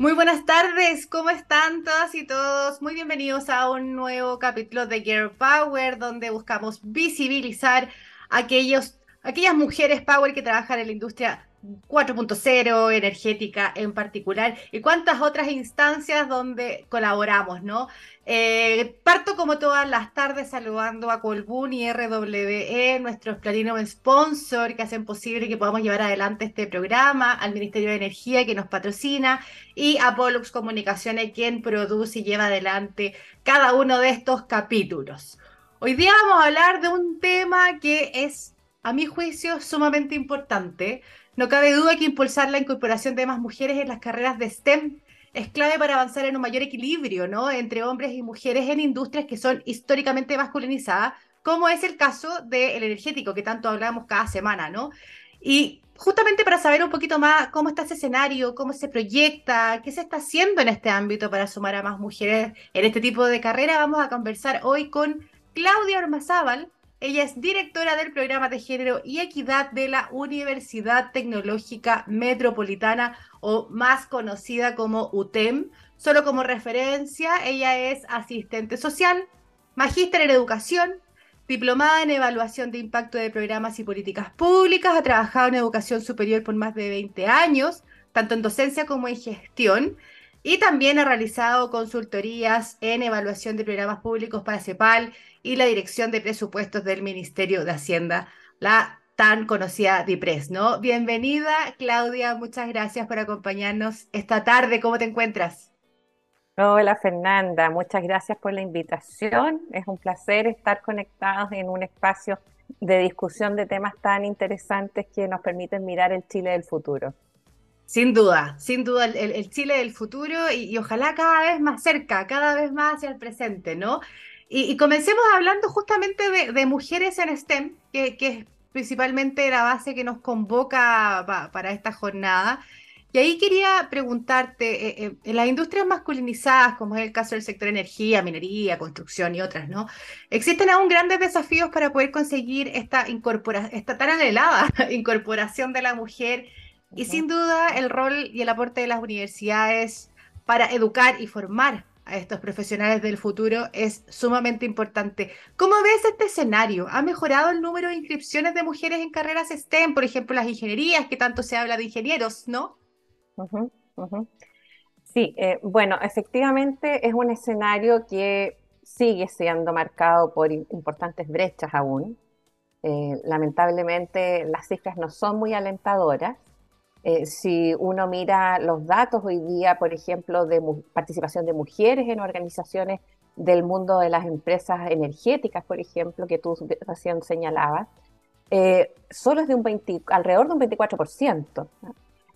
Muy buenas tardes, ¿cómo están todas y todos? Muy bienvenidos a un nuevo capítulo de Girl Power, donde buscamos visibilizar aquellos, aquellas mujeres power que trabajan en la industria 4.0, energética en particular, y cuántas otras instancias donde colaboramos, ¿no? Eh, parto como todas las tardes saludando a Colbún y RWE, nuestros Platinum Sponsor que hacen posible que podamos llevar adelante este programa, al Ministerio de Energía que nos patrocina y a Pollux Comunicaciones quien produce y lleva adelante cada uno de estos capítulos. Hoy día vamos a hablar de un tema que es, a mi juicio, sumamente importante, no cabe duda que impulsar la incorporación de más mujeres en las carreras de STEM es clave para avanzar en un mayor equilibrio ¿no? entre hombres y mujeres en industrias que son históricamente masculinizadas, como es el caso del energético, que tanto hablamos cada semana, ¿no? Y justamente para saber un poquito más cómo está ese escenario, cómo se proyecta, qué se está haciendo en este ámbito para sumar a más mujeres en este tipo de carrera, vamos a conversar hoy con Claudia Ormazábal, ella es directora del programa de género y equidad de la Universidad Tecnológica Metropolitana o más conocida como UTEM. Solo como referencia, ella es asistente social, magíster en educación, diplomada en evaluación de impacto de programas y políticas públicas, ha trabajado en educación superior por más de 20 años, tanto en docencia como en gestión. Y también ha realizado consultorías en evaluación de programas públicos para CEPAL y la Dirección de Presupuestos del Ministerio de Hacienda, la tan conocida DIPRES, ¿no? Bienvenida, Claudia, muchas gracias por acompañarnos esta tarde. ¿Cómo te encuentras? Hola, Fernanda, muchas gracias por la invitación. Es un placer estar conectados en un espacio de discusión de temas tan interesantes que nos permiten mirar el Chile del futuro. Sin duda, sin duda, el, Chile del futuro y, ojalá cada vez más cerca, cada vez más hacia el presente, ¿no? Y, comencemos hablando justamente de, mujeres en STEM, que, es principalmente la base que nos convoca para esta jornada. Y ahí quería preguntarte, eh, eh, en las industrias masculinizadas, como es el caso del sector energía, minería, construcción y otras, ¿no? Existen aún grandes desafíos para poder conseguir esta, incorporación, esta tan anhelada incorporación de la mujer y sin duda el rol y el aporte de las universidades para educar y formar a estos profesionales del futuro es sumamente importante. ¿Cómo ves este escenario? ¿Ha mejorado el número de inscripciones de mujeres en carreras STEM, por ejemplo, las ingenierías, que tanto se habla de ingenieros, ¿no? Sí, eh, bueno, efectivamente es un escenario que sigue siendo marcado por importantes brechas aún. Eh, lamentablemente las cifras no son muy alentadoras. Eh, si uno mira los datos hoy día, por ejemplo, de participación de mujeres en organizaciones del mundo de las empresas energéticas, por ejemplo, que tú recién señalabas, eh, solo es de un 20, alrededor de un 24%.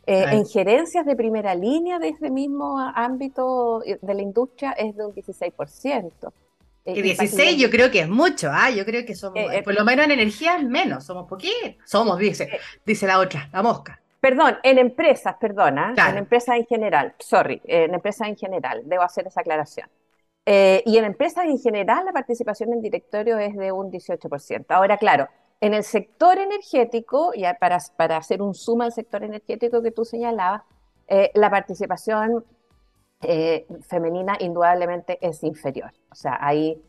Eh, en gerencias de primera línea de ese mismo ámbito de la industria es de un 16%. Y 16 yo creo que es mucho, ¿ah? yo creo que somos, por lo menos en energía es menos, somos poquitos, somos, dice, dice la otra, la mosca. Perdón, en empresas, perdona, en empresas en general, sorry, en empresas en general, debo hacer esa aclaración. Eh, y en empresas en general la participación en directorio es de un 18%. Ahora, claro, en el sector energético, y para, para hacer un suma al sector energético que tú señalabas, eh, la participación eh, femenina indudablemente es inferior. O sea, ahí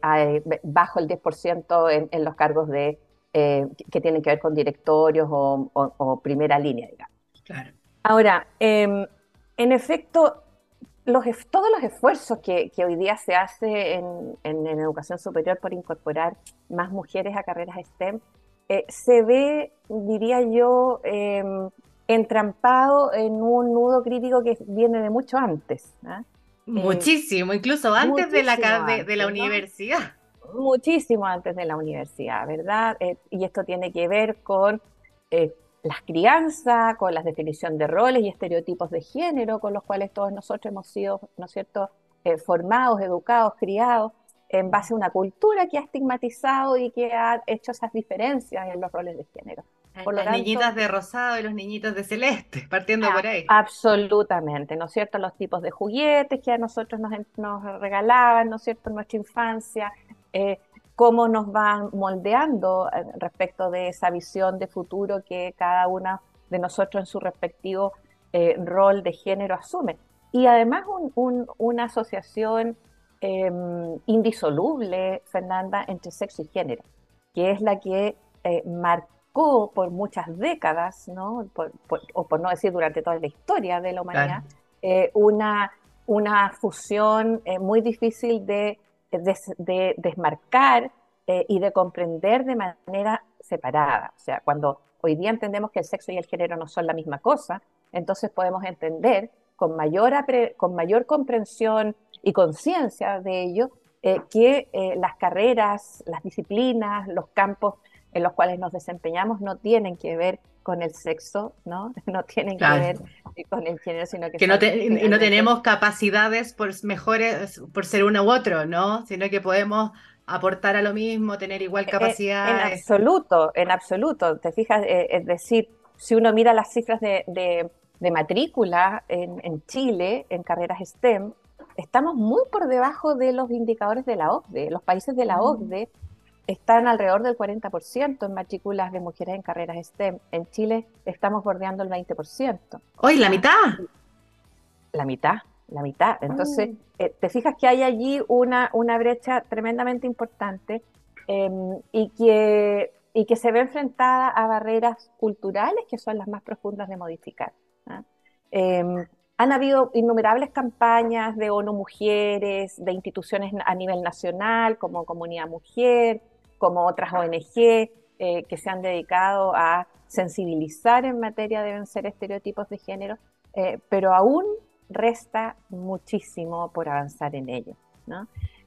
hay bajo el 10% en, en los cargos de eh, que tienen que ver con directorios o, primera línea, digamos. Claro. Ahora, em, en efecto, los, todos los esfuerzos que, hoy día se hace en, educación superior por incorporar más mujeres a carreras STEM, eh, se ve, diría yo, em, entrampado en un nudo crítico que viene de mucho antes. ¿ah? Muchísimo, incluso antes de la, de, la universidad muchísimo antes de la universidad, ¿verdad? Eh, y esto tiene que ver con eh, las crianzas, con la definición de roles y estereotipos de género con los cuales todos nosotros hemos sido, ¿no es cierto?, eh, formados, educados, criados en base a una cultura que ha estigmatizado y que ha hecho esas diferencias en los roles de género. Por las niñitas de rosado y los niñitos de celeste, partiendo por ahí. Absolutamente, ¿no es cierto? Los tipos de juguetes que a nosotros nos, nos regalaban, ¿no es cierto?, en nuestra infancia, eh, cómo nos van moldeando eh, respecto de esa visión de futuro que cada una de nosotros en su respectivo eh, rol de género asume. y además una asociación em, indisoluble, Fernanda, entre sexo y género, que es la que eh, marcó por muchas décadas, ¿no? o por no decir durante toda la historia de la humanidad, eh, una, una fusión eh, muy difícil de, de desmarcar y de comprender de manera separada. O sea, cuando hoy día entendemos que el sexo y el género no son la misma cosa, entonces podemos entender con mayor, con mayor comprensión y conciencia de ello eh, que eh, las carreras, las disciplinas, los campos en los cuales nos desempeñamos no tienen que ver con el sexo, ¿no? No tienen que ver con el género, sino que... que no, no tenemos capacidades por mejores, por ser uno u otro, ¿no? Sino que podemos aportar a lo mismo, tener igual eh, capacidad. En, absoluto, en absoluto. Te fijas, es decir, si uno mira las cifras de, de matrícula en, Chile, en carreras STEM, estamos muy por debajo de los indicadores de la OCDE. Los países de la mm. Están alrededor del 40% en matrículas de mujeres en carreras STEM. En Chile estamos bordeando el 20%. ¡Hoy la mitad! La mitad, la mitad. Entonces, mm. eh, te fijas que hay allí una, una brecha tremendamente importante em, y que y que se ve enfrentada a barreras culturales que son las más profundas de modificar. Em, han habido innumerables campañas de ONU Mujeres, de instituciones a nivel nacional, como Comunidad Mujer, como otras ONG, eh, que se han dedicado a sensibilizar en materia de vencer estereotipos de género, eh, pero aún resta muchísimo por avanzar en ello.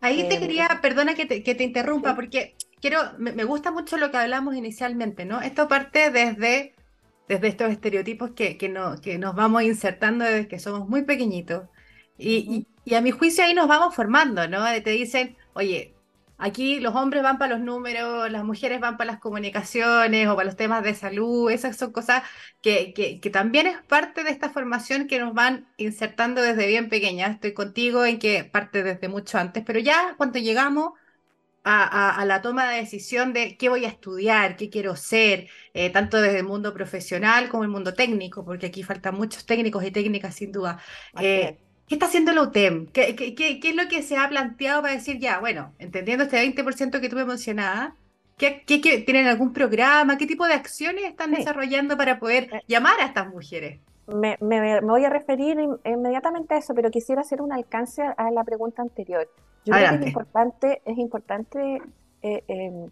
Ahí te em, quería, perdona que te, interrumpa, porque quiero, me, me, gusta mucho lo que hablamos inicialmente, ¿no? Esto parte desde desde estos estereotipos que, que, no, que nos vamos insertando desde que somos muy pequeñitos. Y, y, a mi juicio ahí nos vamos formando, ¿no? Te dicen, oye, aquí los hombres van para los números, las mujeres van para las comunicaciones o para los temas de salud, esas son cosas que, que, que también es parte de esta formación que nos van insertando desde bien pequeñas. Estoy contigo en que parte desde mucho antes, pero ya cuando llegamos a, la toma de decisión de qué voy a estudiar, qué quiero ser, eh, tanto desde el mundo profesional como el mundo técnico, porque aquí faltan muchos técnicos y técnicas sin duda. Eh, ¿Qué está haciendo la UTEM? ¿Qué, qué, qué, es lo que se ha planteado para decir, ya, bueno, entendiendo este 20% que tú me mencionabas, ¿qué, tienen algún programa? ¿Qué tipo de acciones están desarrollando para poder eh. llamar a estas mujeres? Me, me, voy a referir inmediatamente a eso, pero quisiera hacer un alcance a la pregunta anterior. Yo creo que es importante, es importante eh, em,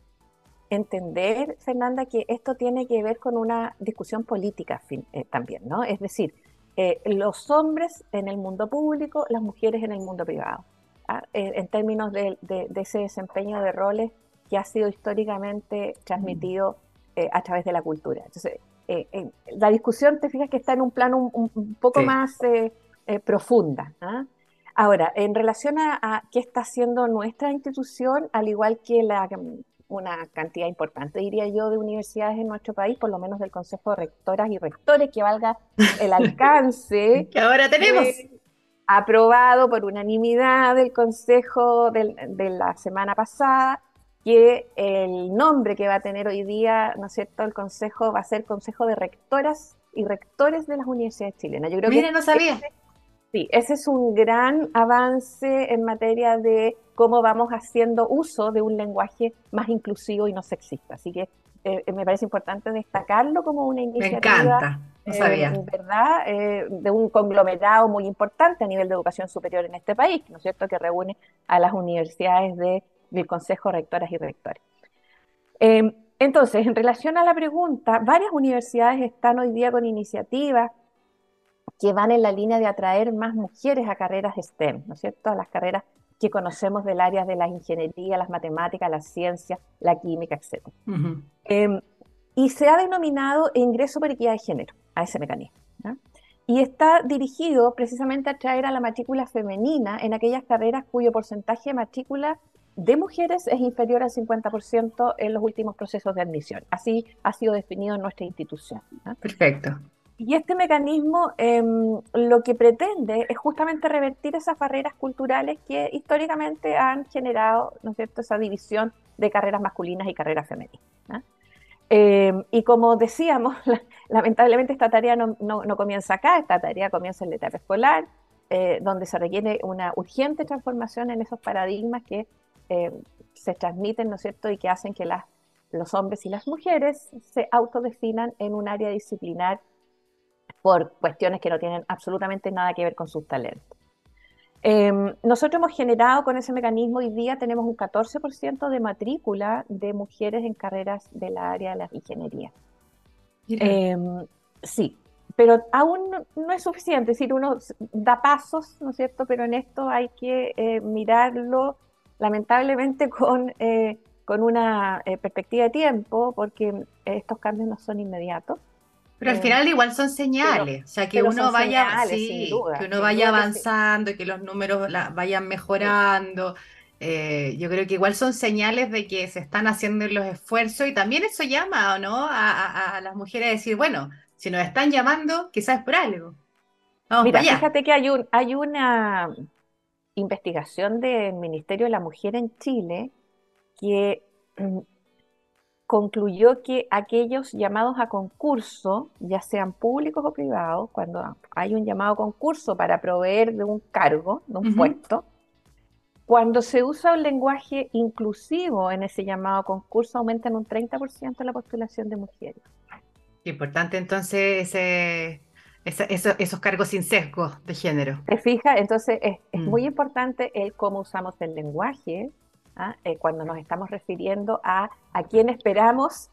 entender, Fernanda, que esto tiene que ver con una discusión política eh, también, ¿no? Es decir, eh, los hombres en el mundo público, las mujeres en el mundo privado, ¿ah? en términos de, ese desempeño de roles que ha sido históricamente transmitido a través de la cultura. Entonces, la discusión, te fijas que está en un plano un, poco más profunda. ¿ah? Ahora, en relación a, qué está haciendo nuestra institución, al igual que la, una cantidad importante, diría yo, de universidades en nuestro país, por lo menos del Consejo de Rectoras y Rectores, que valga el alcance. que ahora tenemos. aprobado por unanimidad del Consejo de la semana pasada, que el nombre que va a tener hoy día, ¿no es cierto?, el Consejo va a ser Consejo de Rectoras y Rectores de las Universidades Chilenas. Yo creo Mire, no sabía. Sí, ese es un gran avance en materia de cómo vamos haciendo uso de un lenguaje más inclusivo y no sexista. Así que eh, me parece importante destacarlo como una iniciativa. Me encanta, no sabía. Eh, ¿verdad? Eh, de un conglomerado muy importante a nivel de educación superior en este país, ¿no es cierto?, que reúne a las universidades de, del Consejo Rectoras y Rectores. entonces, en relación a la pregunta, varias universidades están hoy día con iniciativas que van en la línea de atraer más mujeres a carreras STEM, ¿no es cierto? A las carreras que conocemos del área de la ingeniería, las matemáticas, las ciencias, la química, etc. Em, y se ha denominado ingreso por equidad de género a ese mecanismo. Y está dirigido precisamente a atraer a la matrícula femenina en aquellas carreras cuyo porcentaje de matrícula de mujeres es inferior al 50% en los últimos procesos de admisión. Así ha sido definido en nuestra institución. Perfecto. Y este mecanismo em, lo que pretende es justamente revertir esas barreras culturales que históricamente han generado, ¿no cierto?, esa división de carreras masculinas y carreras femeninas. Em, y como decíamos, lamentablemente esta tarea no, comienza acá, esta tarea comienza en la etapa escolar. eh, donde se requiere una urgente transformación en esos paradigmas que eh, se transmiten, ¿no cierto?, y que hacen que las, los hombres y las mujeres se autodefinan en un área disciplinar por cuestiones que no tienen absolutamente nada que ver con sus talentos. Em, nosotros hemos generado con ese mecanismo, hoy día tenemos un 14% de matrícula de mujeres en carreras de la área de la ingeniería. Em, sí, pero aún no, es suficiente, es decir, uno da pasos, ¿no es cierto? Pero en esto hay que eh, mirarlo lamentablemente con, eh, con una eh, perspectiva de tiempo, porque estos cambios no son inmediatos. Pero al final igual son señales, o sea, que uno vaya, que uno vaya avanzando, y que los números vayan mejorando. Eh, yo creo que igual son señales de que se están haciendo los esfuerzos y también eso llama, ¿no? A, las mujeres a decir, bueno, si nos están llamando, quizás es por algo. Vamos Mira, fíjate que hay, un, hay una investigación del Ministerio de la Mujer en Chile que mm, concluyó que aquellos llamados a concurso, ya sean públicos o privados, cuando hay un llamado a concurso para proveer de un cargo, de un puesto, cuando se usa un lenguaje inclusivo en ese llamado a concurso, aumenta en un 30% la postulación de mujeres. Importante entonces esos cargos sin sesgo de género. ¿Te fijas? Entonces es, mm. muy importante el cómo usamos el lenguaje, ¿ah? eh, cuando nos estamos refiriendo a a quién esperamos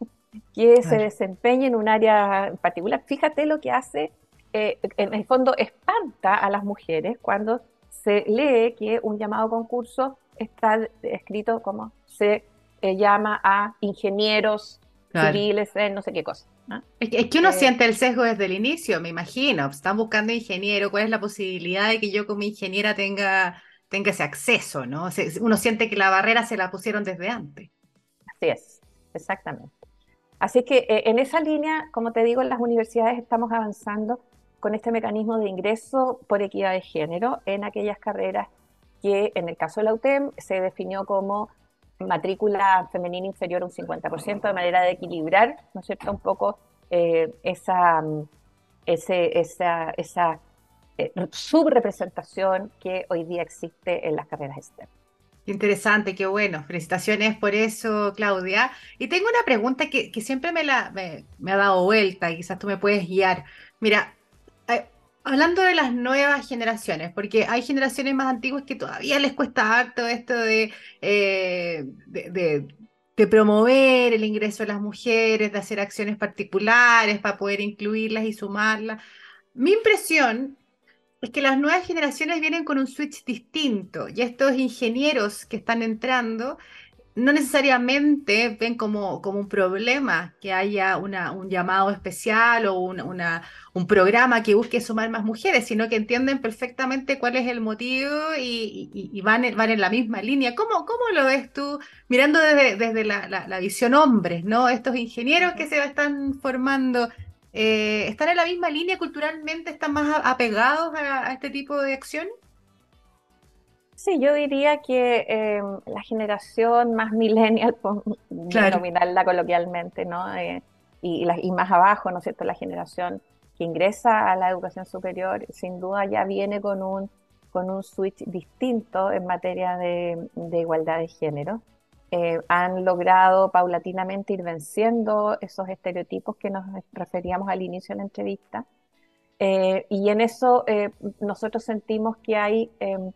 que se desempeñe en un área en particular. Fíjate lo que hace, eh, en el fondo espanta a las mujeres cuando se lee que un llamado concurso está escrito como se eh, llama a ingenieros civiles en no sé qué cosa. Es, que, uno siente el sesgo desde el inicio, me imagino. Están buscando ingeniero, ¿cuál es la posibilidad de que yo como ingeniera tenga tenga ese acceso, ¿no? uno siente que la barrera se la pusieron desde antes. Así es, exactamente. Así que eh, en esa línea, como te digo, en las universidades estamos avanzando con este mecanismo de ingreso por equidad de género en aquellas carreras que en el caso de la UTEM se definió como matrícula femenina inferior a un 50%, de manera de equilibrar, ¿no es cierto?, un poco eh, esa, ese, esa, esa eh, subrepresentación que hoy día existe en las carreras externas. Interesante, qué bueno. Felicitaciones por eso, Claudia. Y tengo una pregunta que, siempre me, la, me, ha dado vuelta y quizás tú me puedes guiar. Mira, eh, hablando de las nuevas generaciones, porque hay generaciones más antiguas que todavía les cuesta harto esto de, eh, de, de promover el ingreso de las mujeres, de hacer acciones particulares para poder incluirlas y sumarlas. Mi impresión es que las nuevas generaciones vienen con un switch distinto y estos ingenieros que están entrando no necesariamente ven como, como un problema que haya una, un llamado especial o una, un programa que busque sumar más mujeres, sino que entienden perfectamente cuál es el motivo y, van, en, van, en, la misma línea. ¿Cómo, cómo lo ves tú mirando desde, desde la, la, visión hombres, ¿no? estos ingenieros que se están formando eh, ¿están en la misma línea culturalmente? ¿Están más apegados a, este tipo de acción? Sí, yo diría que eh, la generación más millennial, por denominarla coloquialmente, ¿no? Eh, y, más abajo, ¿no es cierto?, la generación que ingresa a la educación superior, sin duda ya viene con un, con un switch distinto en materia de igualdad de género. Eh, han logrado paulatinamente ir venciendo esos estereotipos que nos referíamos al inicio de la entrevista. Eh, y en eso eh, nosotros sentimos que hay em,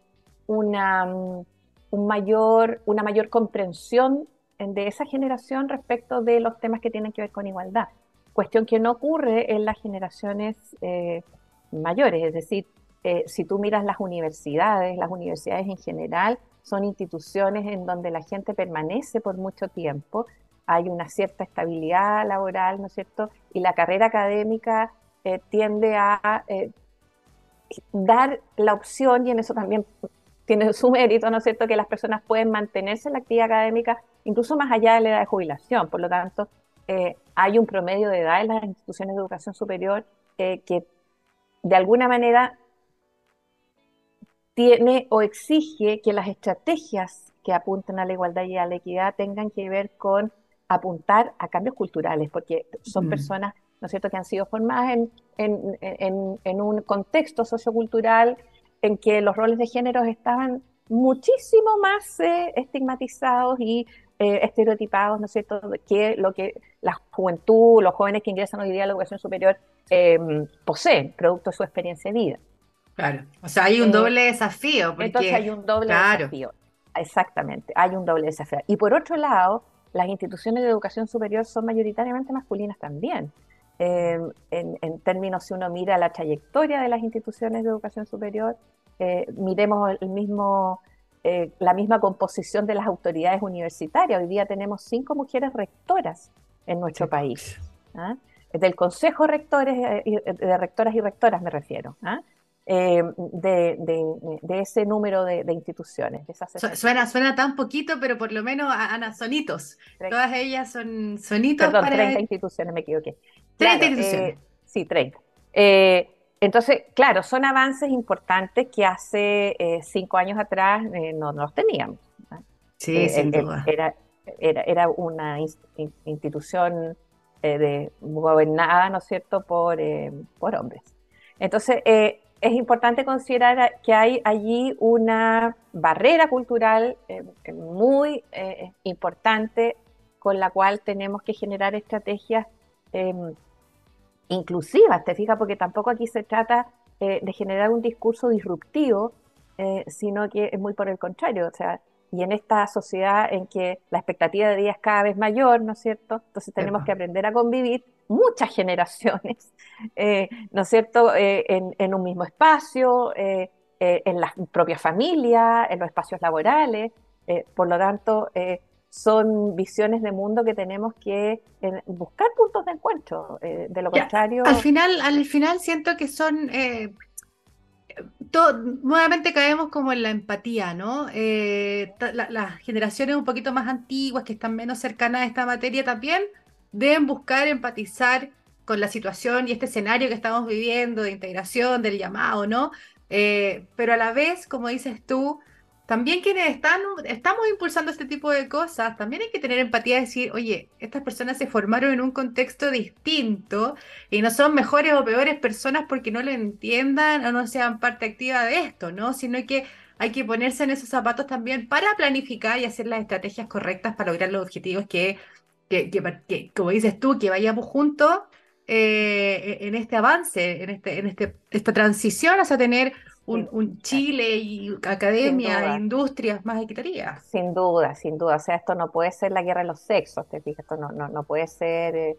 una, mm, un mayor, una mayor comprensión de esa generación respecto de los temas que tienen que ver con igualdad. Cuestión que no ocurre en las generaciones mayores, es decir, si tú miras las universidades, las universidades en general, son instituciones en donde la gente permanece por mucho tiempo, hay una cierta estabilidad laboral, ¿no es cierto? Y la carrera académica eh, tiende a eh, dar la opción, y en eso también tiene su mérito, ¿no es cierto?, que las personas pueden mantenerse en la actividad académica incluso más allá de la edad de jubilación. Por lo tanto, eh, hay un promedio de edad en las instituciones de educación superior que de alguna manera tiene o exige que las estrategias que apunten a la igualdad y a la equidad tengan que ver con apuntar a cambios culturales, porque son mm. personas, ¿no es cierto?, que han sido formadas en, en, un contexto sociocultural en que los roles de género estaban muchísimo más eh, estigmatizados y eh, estereotipados, ¿no es cierto?, que lo que la juventud, los jóvenes que ingresan hoy día a la educación superior em, poseen, producto de su experiencia de vida. Claro, o sea, hay un doble desafío. Entonces hay un doble desafío, exactamente, hay un doble desafío. Y por otro lado, las instituciones de educación superior son mayoritariamente masculinas también. Em, en, términos, si uno mira la trayectoria de las instituciones de educación superior, eh, miremos el mismo, eh, la misma composición de las autoridades universitarias. Hoy día tenemos cinco mujeres rectoras en nuestro país. ¿ah? Del Consejo de, Rectores, eh, de Rectoras y Rectoras me refiero. ¿ah? De, ese número de, instituciones. suena, suena tan poquito, pero por lo menos, Ana, sonitos. Todas ellas son sonitos Perdón, para... 30 instituciones, me equivoqué. 30 instituciones. sí, 30. Eh, entonces, claro, son avances importantes que hace eh, cinco años atrás eh, no, los teníamos. Sí, sin duda. Era, era, era una institución de, gobernada, ¿no es cierto?, por, por hombres. Entonces, es importante considerar que hay allí una barrera cultural muy importante con la cual tenemos que generar estrategias em, inclusivas, te fijas, porque tampoco aquí se trata eh, de generar un discurso disruptivo, eh, sino que es muy por el contrario, o sea, y en esta sociedad en que la expectativa de vida es cada vez mayor, ¿no es cierto? Entonces tenemos que aprender a convivir muchas generaciones, eh, ¿no es cierto?, en, un mismo espacio, en la propia familia, en los espacios laborales, por lo tanto, son visiones de mundo que tenemos que eh, buscar puntos de encuentro. Eh, de lo contrario. Al final, al final siento que son. Eh, nuevamente caemos como en la empatía, ¿no? las generaciones un poquito más antiguas, que están menos cercanas a esta materia, también deben buscar empatizar con la situación y este escenario que estamos viviendo de integración, del llamado, ¿no? pero a la vez, como dices tú, también quienes están, estamos impulsando este tipo de cosas, también hay que tener empatía y decir, oye, estas personas se formaron en un contexto distinto y no son mejores o peores personas porque no lo entiendan o no sean parte activa de esto, ¿no? Sino que hay que ponerse en esos zapatos también para planificar y hacer las estrategias correctas para lograr los objetivos que, que, como dices tú, que vayamos juntos eh, en este avance, en, este, en este, esta transición hacia tener un, Chile y academia, industrias más equitativas. Sin duda, sin duda. O sea, esto no puede ser la guerra de los sexos, te fijas, esto no, no, puede ser eh,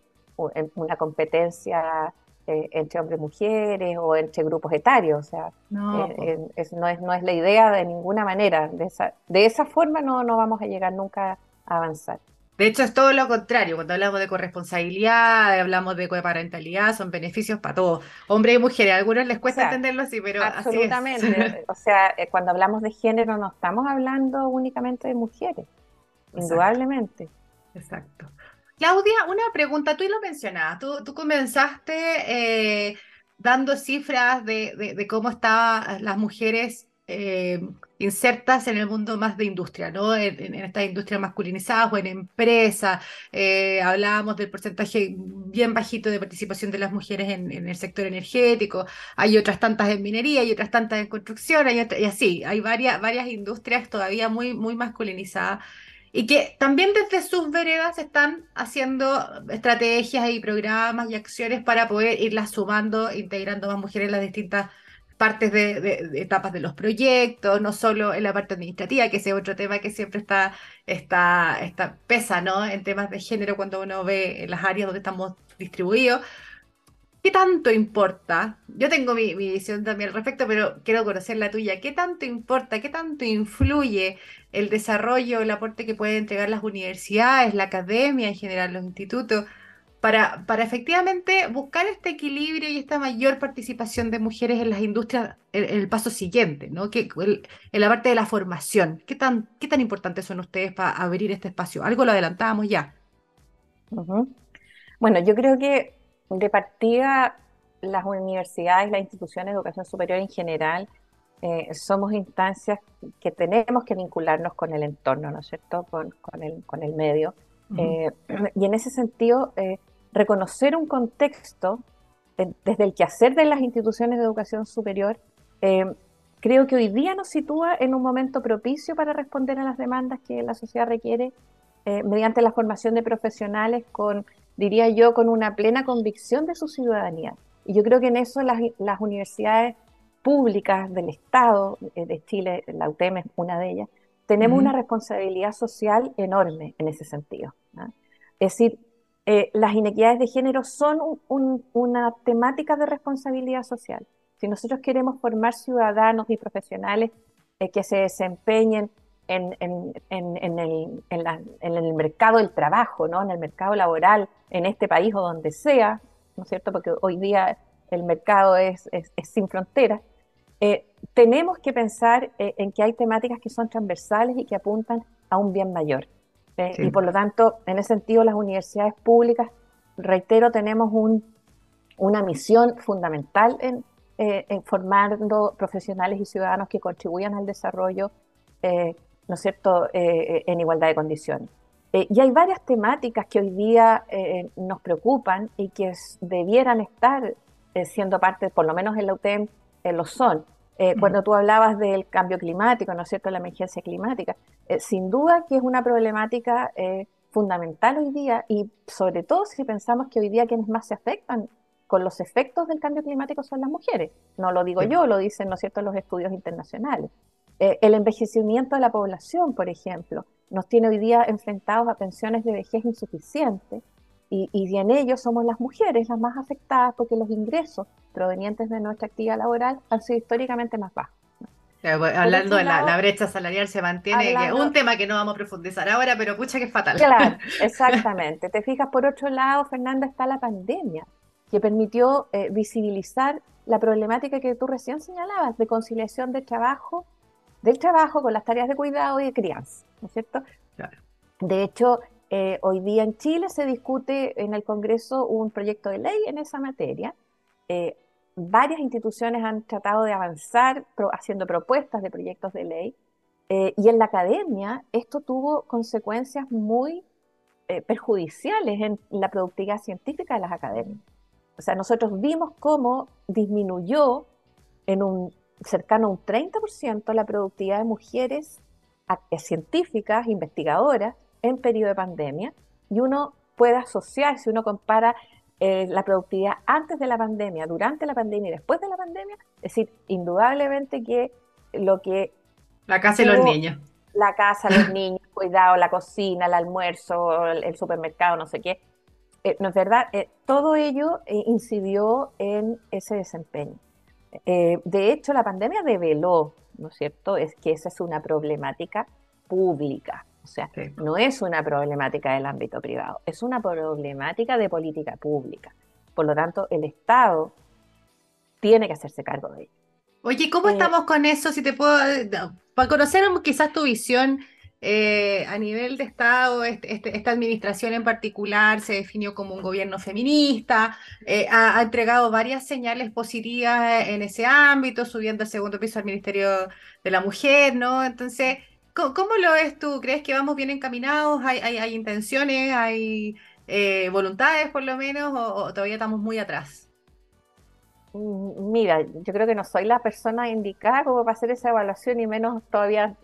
una competencia eh, entre hombres y mujeres o entre grupos etarios. O sea, no, eh, es, no, es, no es la idea de ninguna manera. De esa, de esa forma no, no vamos a llegar nunca a avanzar. De hecho, es todo lo contrario. Cuando hablamos de corresponsabilidad, hablamos de coparentalidad, son beneficios para todos, hombres y mujeres. A algunos les cuesta entenderlo así, pero absolutamente. o sea, eh, cuando hablamos de género, no estamos hablando únicamente de mujeres, indudablemente. Exacto. Claudia, una pregunta, tú lo mencionabas, tú, tú comenzaste eh, dando cifras de, de, cómo estaban las mujeres eh, insertas en el mundo más de industria, ¿no? En, estas industrias masculinizadas o en empresas. Eh, hablábamos del porcentaje bien bajito de participación de las mujeres en, el sector energético. Hay otras tantas en minería, hay otras tantas en construcción, hay y así. Hay varias, varias industrias todavía muy, muy masculinizadas y que también desde sus veredas están haciendo estrategias y programas y acciones para poder irlas sumando, integrando más mujeres en las distintas partes de, etapas de los proyectos, no solo en la parte administrativa, que ese es otro tema que siempre está, está, está pesa, ¿no? En temas de género cuando uno ve las áreas donde estamos distribuidos. ¿Qué tanto importa? Yo tengo mi, mi, visión también al respecto, pero quiero conocer la tuya. ¿Qué tanto importa? ¿Qué tanto influye el desarrollo, el aporte que pueden entregar las universidades, la academia en general, los institutos? Para, para efectivamente buscar este equilibrio y esta mayor participación de mujeres en las industrias en, el paso siguiente, ¿no? Que, en la parte de la formación. ¿Qué tan, qué tan importantes son ustedes para abrir este espacio? Algo lo adelantábamos ya. Bueno, yo creo que de partida las universidades, las instituciones de educación superior en general, eh, somos instancias que tenemos que vincularnos con el entorno, ¿no es cierto?, con, con, el, con el medio. Eh, y en ese sentido, eh, reconocer un contexto desde el quehacer de las instituciones de educación superior, eh, creo que hoy día nos sitúa en un momento propicio para responder a las demandas que la sociedad requiere eh, mediante la formación de profesionales con, diría yo, con una plena convicción de su ciudadanía. Y yo creo que en eso las, las universidades públicas del Estado eh, de Chile, la UTM es una de ellas, tenemos una responsabilidad social enorme en ese sentido. Es decir, eh, las inequidades de género son una temática de responsabilidad social. Si nosotros queremos formar ciudadanos y profesionales que se desempeñen en, el, mercado del trabajo, ¿no? en el mercado laboral, en este país o donde sea, ¿no es cierto? Porque hoy día el mercado es, sin fronteras. Eh, tenemos que pensar eh, en que hay temáticas que son transversales y que apuntan a un bien mayor. Eh, y por lo tanto, en ese sentido, las universidades públicas, reitero, tenemos una misión fundamental en, en formando profesionales y ciudadanos que contribuyan al desarrollo ¿no es cierto?, eh, en igualdad de condiciones. Eh, y hay varias temáticas que hoy día eh, nos preocupan y que debieran estar siendo parte, por lo menos en la UTEM, lo son. Cuando tú hablabas del cambio climático, ¿no es cierto?, la emergencia climática, sin duda que es una problemática fundamental hoy día y sobre todo si pensamos que hoy día quienes más se afectan con los efectos del cambio climático son las mujeres. No lo digo yo, lo dicen, ¿no es cierto?, los estudios internacionales. Eh, el envejecimiento de la población, por ejemplo, nos tiene hoy día enfrentados a pensiones de vejez insuficientes y, y en ello somos las mujeres las más afectadas porque los ingresos provenientes de nuestra actividad laboral han sido históricamente más bajos. Pues, hablando de la, brecha salarial se mantiene, un tema que no vamos a profundizar ahora, pero pucha que es fatal. Claro, exactamente. Te fijas, por otro lado, Fernanda, está la pandemia, que permitió eh, visibilizar la problemática que tú recién señalabas de conciliación de trabajo del trabajo con las tareas de cuidado y de crianza, ¿no es cierto? De hecho, eh, hoy día en Chile se discute en el Congreso un proyecto de ley en esa materia. Eh, varias instituciones han tratado de avanzar haciendo propuestas de proyectos de ley eh, y en la academia esto tuvo consecuencias muy perjudiciales en la productividad científica de las academias. O sea, nosotros vimos cómo disminuyó en un cercano a un 30% la productividad de mujeres científicas, investigadoras, en periodo de pandemia, y uno puede asociar, si uno compara eh, la productividad antes de la pandemia, durante la pandemia y después de la pandemia, es decir, indudablemente que lo que... La casa y los niños. La casa, los niños, cuidado, la cocina, el almuerzo, el, supermercado, no sé qué. Eh, no es verdad, eh, todo ello incidió en ese desempeño. De hecho, la pandemia develó, ¿no es cierto?, es que esa es una problemática pública. O sea, no es una problemática del ámbito privado, es una problemática de política pública. Por lo tanto, el Estado tiene que hacerse cargo de ello. Oye, ¿cómo eh, estamos con eso? Si te puedo, para conocer quizás tu visión eh, a nivel de Estado, este, este, esta administración en particular se definió como un gobierno feminista, eh, ha, entregado varias señales positivas en ese ámbito, subiendo al segundo piso al Ministerio de la Mujer, ¿no? Entonces, ¿cómo, lo ves tú? ¿Crees que vamos bien encaminados? ¿Hay, hay, intenciones? ¿Hay eh, voluntades por lo menos? ¿O, todavía estamos muy atrás? Mm, mira, yo creo que no soy la persona indicada como para hacer esa evaluación y menos todavía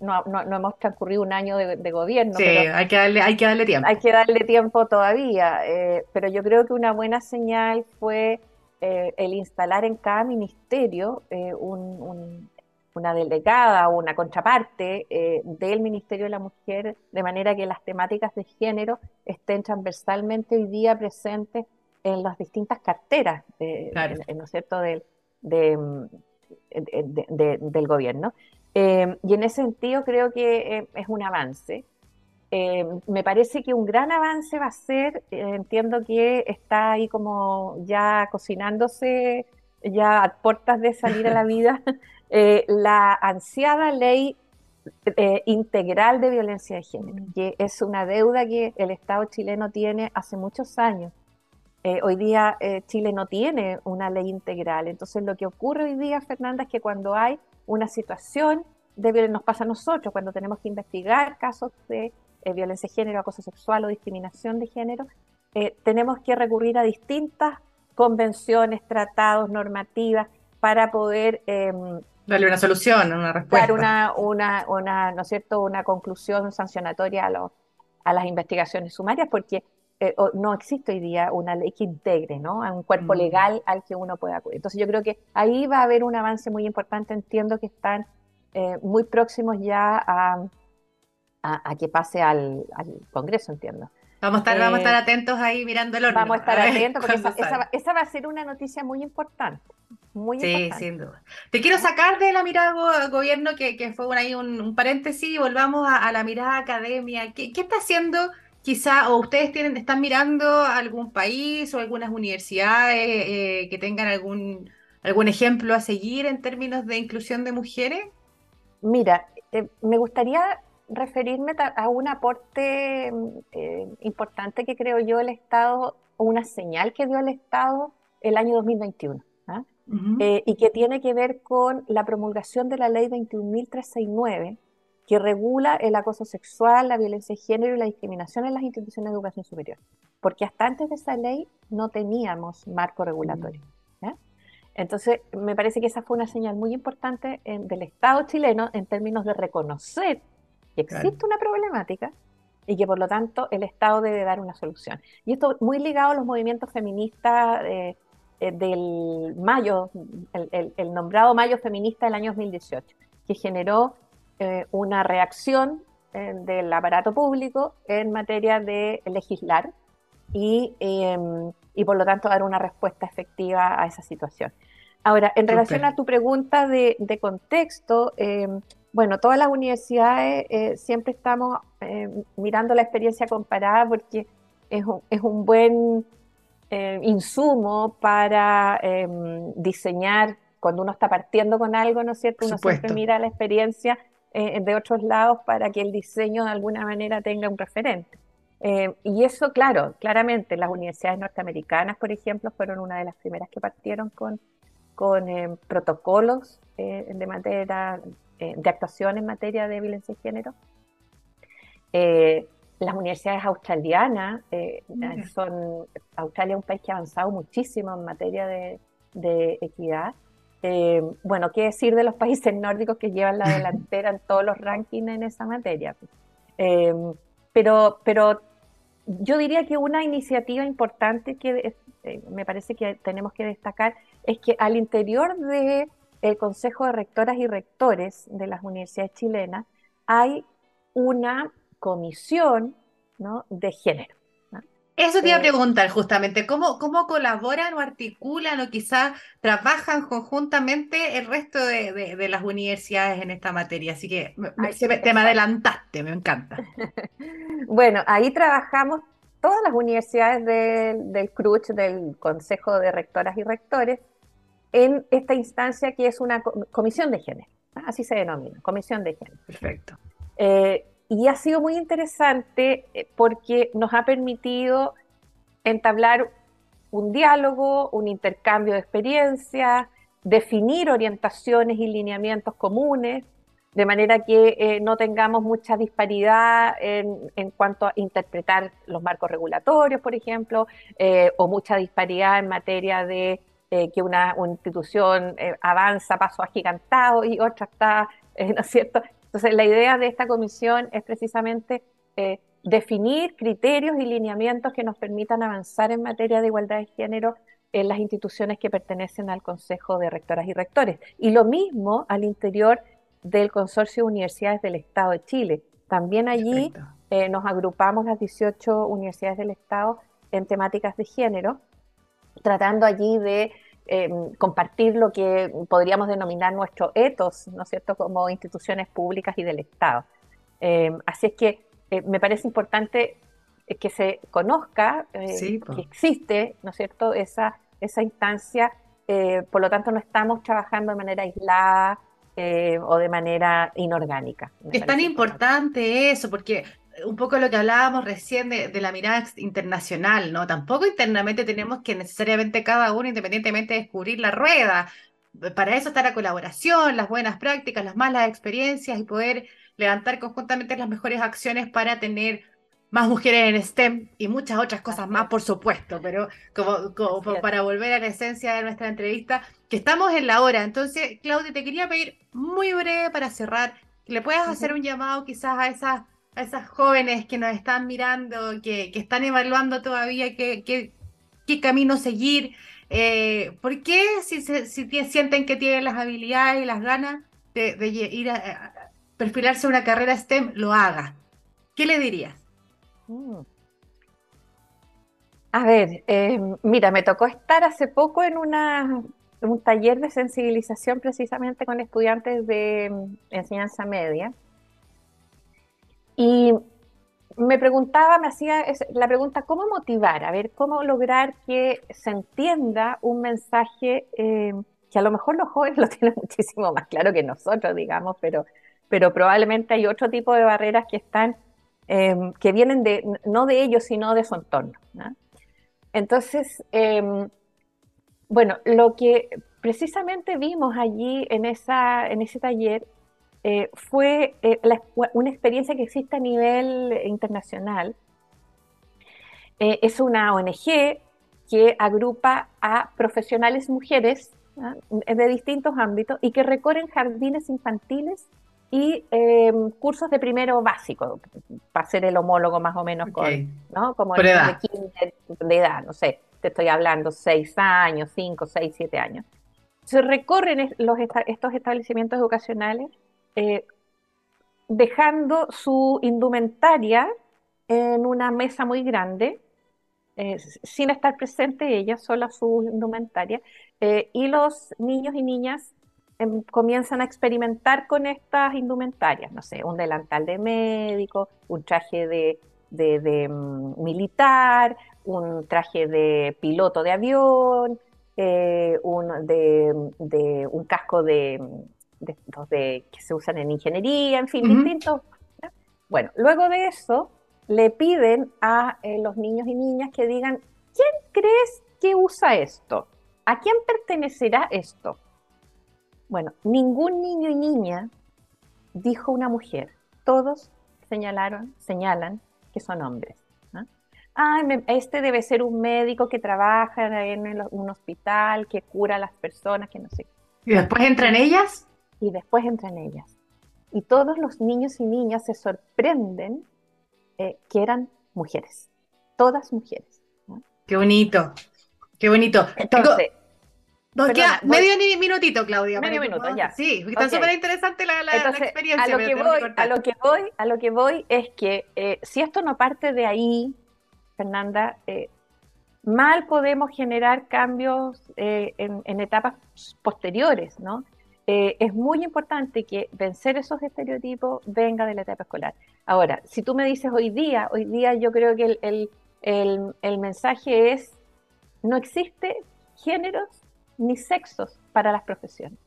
no, no, hemos transcurrido un año de, gobierno. Sí, hay, que darle, hay que darle tiempo. Hay que darle tiempo todavía, eh, pero yo creo que una buena señal fue eh, el instalar en cada ministerio eh, una delegada o una contraparte del Ministerio de la Mujer, de manera que las temáticas de género estén transversalmente hoy día presentes en las distintas carteras, ¿no es cierto?, del, de, del gobierno. Em, y en ese sentido creo que eh, es un avance. Me parece que un gran avance va a ser, eh, entiendo que está ahí como ya cocinándose, ya a puertas de salir a la vida, eh, la ansiada ley integral de violencia de género, que es una deuda que el Estado chileno tiene hace muchos años. hoy día Chile no tiene una ley integral, entonces lo que ocurre hoy día, Fernanda, es que cuando hay una situación de, nos pasa a nosotros cuando tenemos que investigar casos de eh, violencia de género, acoso sexual o discriminación de género, eh, tenemos que recurrir a distintas convenciones, tratados, normativas para poder em, darle una solución, una respuesta. Dar una, una, una, ¿no es cierto? una conclusión sancionatoria a, a las investigaciones sumarias, porque eh, no existe hoy día una ley que integre ¿no? a un cuerpo mm. legal al que uno pueda acudir. Entonces yo creo que ahí va a haber un avance muy importante. Entiendo que están eh, muy próximos ya a, a, que pase al, Congreso, entiendo. Vamos a, estar, vamos a estar eh, atentos ahí mirando el orden. Vamos a estar atentos porque esa, esa, va a ser una noticia muy importante. Muy sí, sin duda. Te quiero sacar de la mirada gobierno, que, que fue ahí un, paréntesis, y volvamos a, la mirada academia. ¿Qué, ¿Qué, está haciendo quizá, o ustedes tienen, están mirando algún país o algunas universidades eh, que tengan algún, algún ejemplo a seguir en términos de inclusión de mujeres? Mira, eh, me gustaría referirme a un aporte eh, importante que creo yo el Estado, o una señal que dio el Estado el año 2021, ¿ah? y que tiene que ver con la promulgación de la ley 21.369, que regula el acoso sexual, la violencia de género y la discriminación en las instituciones de educación superior. Porque hasta antes de esa ley no teníamos marco regulatorio. Mm. Entonces, me parece que esa fue una señal muy importante del Estado chileno en términos de reconocer que existe una problemática y que por lo tanto el Estado debe dar una solución. Y esto muy ligado a los movimientos feministas eh, eh, del Mayo, el, el, nombrado Mayo Feminista del año 2018, que generó eh, una reacción eh, del aparato público en materia de legislar y, em, y, por lo tanto dar una respuesta efectiva a esa situación. Ahora, en relación a tu pregunta de, de contexto, em, bueno, todas las universidades eh, siempre estamos em, mirando la experiencia comparada porque es un, es un buen insumo para diseñar cuando uno está partiendo con algo, ¿no es cierto? Uno siempre mira la experiencia eh, de otros lados para que el diseño de alguna manera tenga un referente. Eh, y eso, claro, claramente las universidades norteamericanas, por ejemplo, fueron una de las primeras que partieron con, con eh, protocolos de materia de actuación en materia de violencia de género. Las universidades australianas son Australia es un país que ha avanzado muchísimo en materia de, de equidad eh, bueno, qué decir de los países nórdicos que llevan la delantera en todos los rankings en esa materia. Eh, pero, pero yo diría que una iniciativa importante que eh, me parece que tenemos que destacar es que al interior del el Consejo de Rectoras y Rectores de las universidades chilenas hay una comisión ¿no? de género. Eso te iba a preguntar justamente, ¿cómo, cómo colaboran o articulan o quizás trabajan conjuntamente el resto de, las universidades en esta materia? Así que te me adelantaste, me encanta. bueno, ahí trabajamos todas las universidades del, del CRUCH, del Consejo de Rectoras y Rectores, en esta instancia que es una comisión de género, así se denomina, comisión de género. Perfecto. Eh, y ha sido muy interesante eh, porque nos ha permitido entablar un diálogo, un intercambio de experiencias, definir orientaciones y lineamientos comunes, de manera que eh, no tengamos mucha disparidad en, cuanto a interpretar los marcos regulatorios, por ejemplo, eh, o mucha disparidad en materia de que una, institución avanza paso agigantado y otra está, ¿no es cierto?, entonces, la idea de esta comisión es precisamente eh, definir criterios y lineamientos que nos permitan avanzar en materia de igualdad de género en las instituciones que pertenecen al Consejo de Rectoras y Rectores. Y lo mismo al interior del Consorcio de Universidades del Estado de Chile. También allí eh, nos agrupamos las 18 universidades del Estado en temáticas de género, tratando allí de Em, compartir lo que podríamos denominar nuestro ethos, ¿no es cierto?, como instituciones públicas y del Estado. Em, así es que eh, me parece importante eh, que se conozca eh, que existe, ¿no es cierto?, esa, esa instancia, por lo tanto no estamos trabajando de manera aislada o de manera inorgánica. Es tan importante eso, porque un poco lo que hablábamos recién de, la mirada internacional, ¿no? Tampoco internamente tenemos que necesariamente cada uno independientemente descubrir la rueda. Para eso está la colaboración, las buenas prácticas, las malas experiencias y poder levantar conjuntamente las mejores acciones para tener más mujeres en STEM y muchas otras cosas más, por supuesto, pero como, como para volver a la esencia de nuestra entrevista, que estamos en la hora. Entonces, Claudia, te quería pedir muy breve para cerrar, que le puedas hacer un llamado quizás a esas, a esas jóvenes que nos están mirando, que, que están evaluando todavía qué, qué, camino seguir. Eh, ¿Por qué si, si sienten que tienen las habilidades y las ganas de, de ir a, a, perfilarse una carrera STEM, lo haga? ¿Qué le dirías? Mm. A ver, eh, mira, me tocó estar hace poco en, una, un taller de sensibilización precisamente con estudiantes de mm, enseñanza media. Y me preguntaba, me hacía la pregunta, ¿cómo motivar? A ver, ¿cómo lograr que se entienda un mensaje eh, que a lo mejor los jóvenes lo tienen muchísimo más claro que nosotros, digamos, pero, pero probablemente hay otro tipo de barreras que están Em, que vienen de, no de ellos, sino de su entorno. Entonces, em, bueno, lo que precisamente vimos allí en, esa, en ese taller eh, fue eh, una experiencia que existe a nivel internacional. Eh, es una ONG que agrupa a profesionales mujeres de distintos ámbitos y que recorren jardines infantiles y em, cursos de primero básico, para ser el homólogo más o menos con, ¿no? Como de edad. De, edad, no sé, te estoy hablando seis años, cinco, seis, siete años. Se recorren los, estos establecimientos educacionales eh, dejando su indumentaria en una mesa muy grande, eh, sin estar presente ella, sola su indumentaria, eh, y los niños y niñas Em, comienzan a experimentar con estas indumentarias, no sé, un delantal de médico, un traje de, mm, militar, un traje de piloto de avión, un, de, un casco de, que se usan en ingeniería, en fin, distintos. Bueno, luego de eso le piden a eh, los niños y niñas que digan, ¿quién crees que usa esto? ¿A quién pertenecerá esto? Bueno, ningún niño y niña dijo una mujer. Todos señalaron, señalan que son hombres. Ah, este debe ser un médico que trabaja en un hospital, que cura a las personas, que no sé. ¿Y después entran ellas? Y después entran ellas. Y todos los niños y niñas se sorprenden eh, que eran mujeres. Todas mujeres. Qué bonito. Qué bonito. Entonces, nos queda medio minutito, Claudia. Medio minuto, ya. Sí, está súper interesante la, experiencia. A lo, que voy, a lo, que voy, a lo que voy es que eh, si esto no parte de ahí, Fernanda, eh, mal podemos generar cambios eh, en, etapas posteriores, ¿no? Es muy importante que vencer esos estereotipos venga de la etapa escolar. Ahora, si tú me dices hoy día, hoy día yo creo que el, el mensaje es, no existe géneros ni sexos para las profesiones.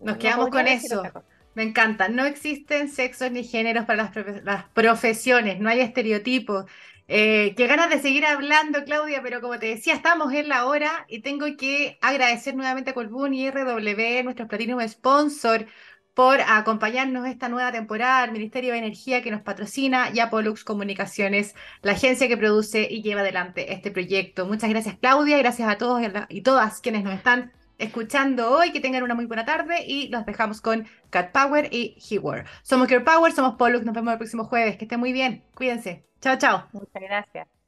Nos quedamos con eso. Me encanta. No existen sexos ni géneros para las, profesiones, no hay estereotipos. Eh, qué ganas de seguir hablando, Claudia, pero como te decía, estamos en la hora y tengo que agradecer nuevamente a Colbún y RW, nuestros Platinum Sponsor, por acompañarnos esta nueva temporada, el Ministerio de Energía que nos patrocina y a Pollux Comunicaciones, la agencia que produce y lleva adelante este proyecto. Muchas gracias Claudia, gracias a todos y todas quienes nos están escuchando hoy, que tengan una muy buena tarde y los dejamos con Cat Power y HeWord. Somos Care Power, somos Pollux, nos vemos el próximo jueves, que estén muy bien, cuídense. Chao, chao. Muchas gracias.